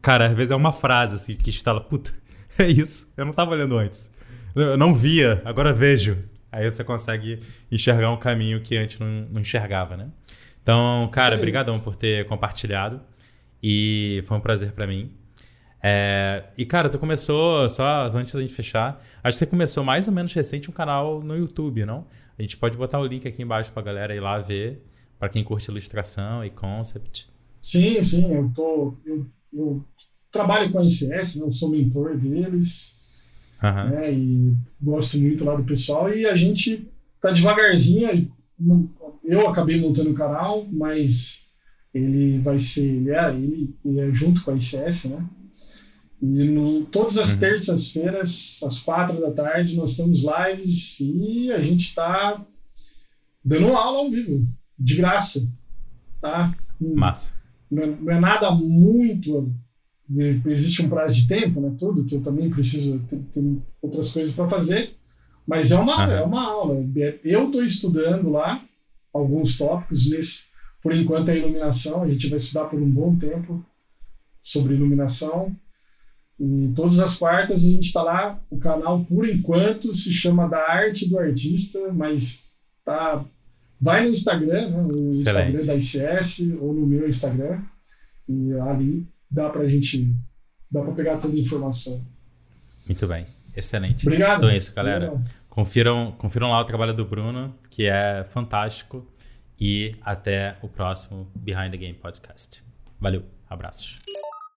Cara, às vezes é uma frase, assim, que instala, puta, [laughs] é isso, eu não estava olhando antes. Eu não via, agora vejo. Aí você consegue enxergar um caminho que antes não, não enxergava, né? Então, cara, obrigadão por ter compartilhado. E foi um prazer para mim. É, e, cara, tu começou, só antes da gente fechar, acho que você começou mais ou menos recente um canal no YouTube, não? A gente pode botar o link aqui embaixo pra galera ir lá ver, para quem curte ilustração e concept. Sim, sim, eu tô. Eu, eu trabalho com a ICS, né, eu sou mentor deles. Uhum. Né, e gosto muito lá do pessoal. E a gente tá devagarzinho, eu acabei montando o canal, mas ele vai ser, ele é, ele, ele é junto com a ICS, né? E no, todas as uhum. terças-feiras, às quatro da tarde, nós temos lives e a gente está dando aula ao vivo, de graça. Tá? Massa. Não, é, não é nada muito. Existe um prazo de tempo, né? Tudo, que eu também preciso ter, ter outras coisas para fazer. Mas é uma, uhum. é uma aula. Eu estou estudando lá alguns tópicos. Nesse, por enquanto, é iluminação. A gente vai estudar por um bom tempo sobre iluminação. E todas as quartas a gente está lá. O canal, por enquanto, se chama Da Arte do Artista, mas tá. Vai no Instagram, né? no Excelente. Instagram da ICS ou no meu Instagram. E ali dá para a gente. dá para pegar toda a informação. Muito bem. Excelente. Obrigado. Então é isso, galera. Confiram, confiram lá o trabalho do Bruno, que é fantástico. E até o próximo Behind the Game Podcast. Valeu, abraços.